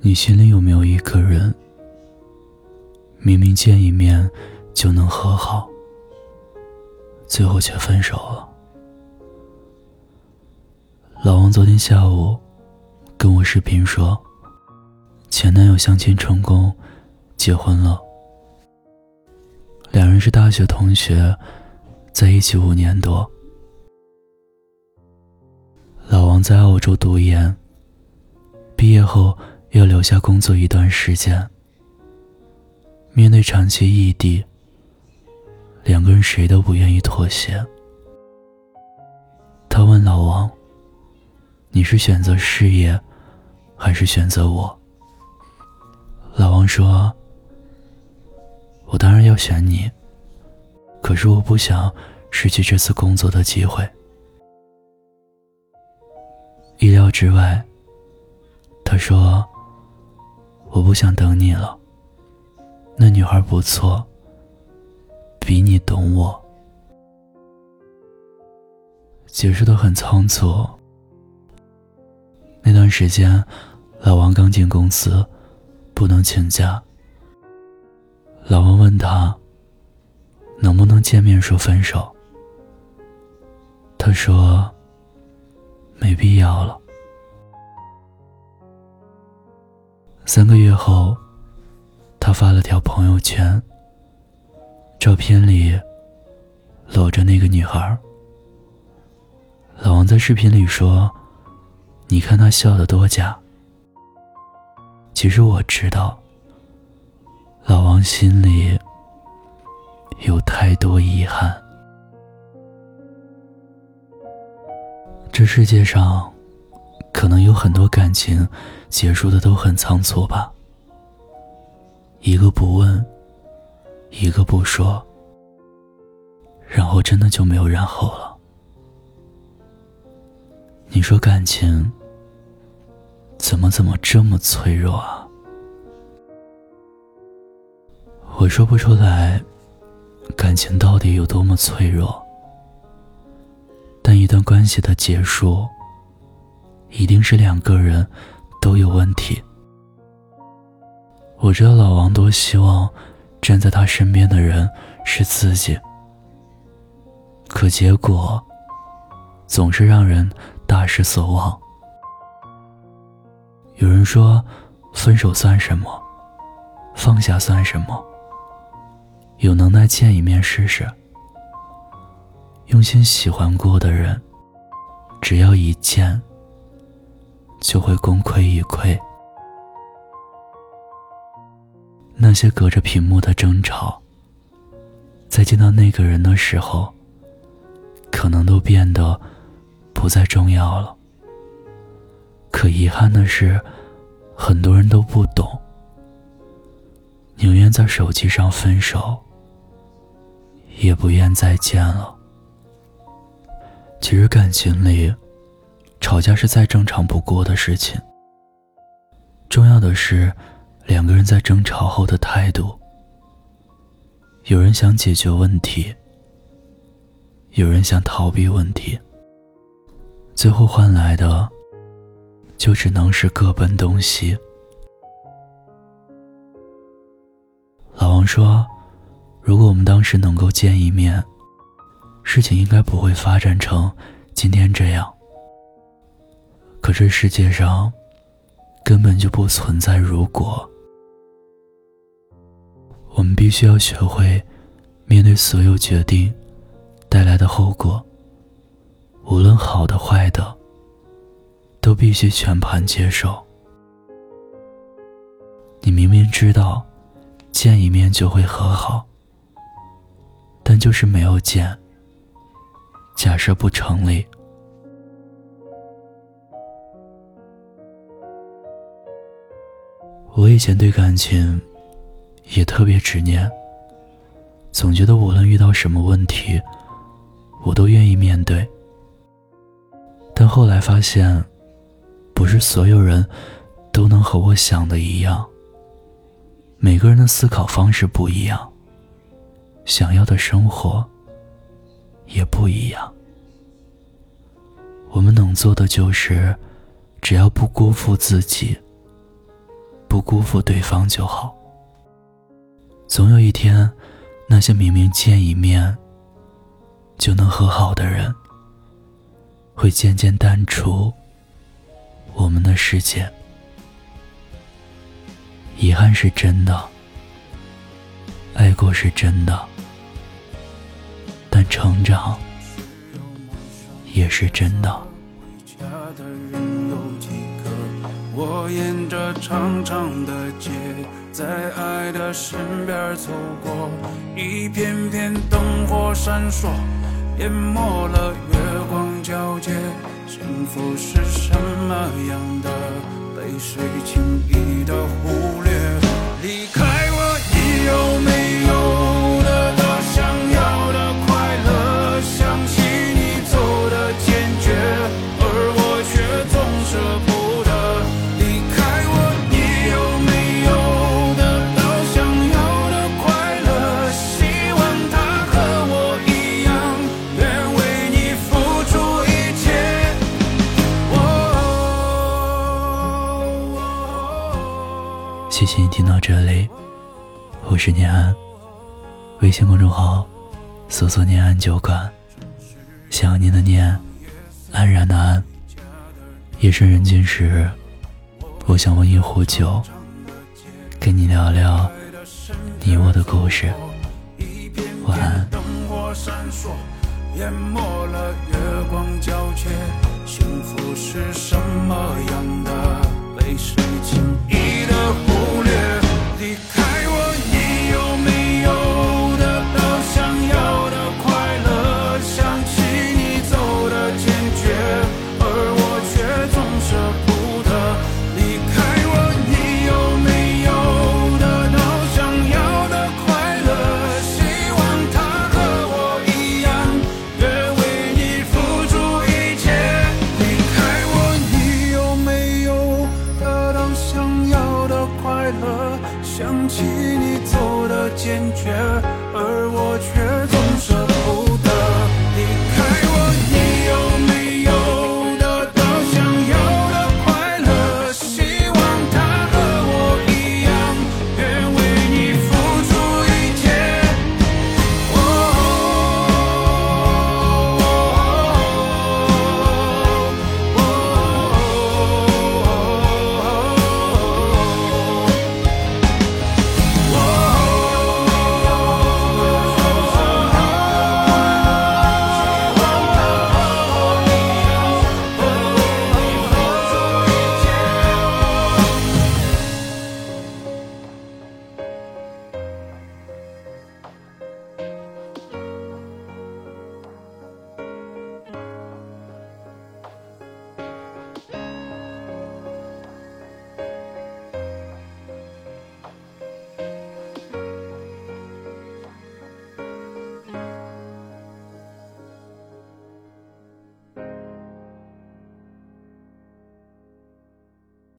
你心里有没有一个人，明明见一面就能和好，最后却分手了？老王昨天下午跟我视频说，前男友相亲成功，结婚了。两人是大学同学，在一起五年多。老王在澳洲读研，毕业后。要留下工作一段时间。面对长期异地，两个人谁都不愿意妥协。他问老王：“你是选择事业，还是选择我？”老王说：“我当然要选你，可是我不想失去这次工作的机会。”意料之外，他说。不想等你了。那女孩不错，比你懂我。结束的很仓促。那段时间，老王刚进公司，不能请假。老王问他，能不能见面说分手？他说，没必要了。三个月后，他发了条朋友圈。照片里搂着那个女孩。老王在视频里说：“你看他笑得多假。”其实我知道，老王心里有太多遗憾。这世界上。可能有很多感情结束的都很仓促吧，一个不问，一个不说，然后真的就没有然后了。你说感情怎么怎么这么脆弱啊？我说不出来，感情到底有多么脆弱，但一段关系的结束。一定是两个人都有问题。我知道老王多希望站在他身边的人是自己，可结果总是让人大失所望。有人说，分手算什么？放下算什么？有能耐见一面试试。用心喜欢过的人，只要一见。就会功亏一篑。那些隔着屏幕的争吵，在见到那个人的时候，可能都变得不再重要了。可遗憾的是，很多人都不懂，宁愿在手机上分手，也不愿再见了。其实感情里。吵架是再正常不过的事情。重要的是，两个人在争吵后的态度。有人想解决问题，有人想逃避问题，最后换来的，就只能是各奔东西。老王说：“如果我们当时能够见一面，事情应该不会发展成今天这样。”可这世界上，根本就不存在如果。我们必须要学会面对所有决定带来的后果，无论好的坏的，都必须全盘接受。你明明知道见一面就会和好，但就是没有见。假设不成立。我以前对感情也特别执念，总觉得无论遇到什么问题，我都愿意面对。但后来发现，不是所有人都能和我想的一样。每个人的思考方式不一样，想要的生活也不一样。我们能做的就是，只要不辜负自己。不辜负对方就好。总有一天，那些明明见一面就能和好的人，会渐渐淡出我们的世界。遗憾是真的，爱过是真的，但成长也是真的。我沿着长长的街，在爱的身边走过，一片片灯火闪烁，淹没了月光皎洁。幸福是什么样的？被谁轻易的忽略。离开我，你有没谢你听到这里，我是念安，微信公众号搜索“念安酒馆”，想念的念，安然的安。夜深人静时，我想温一壶酒，跟你聊聊你我的故事。晚安。想起你走的泪水轻易的忽略，离开我你有没有？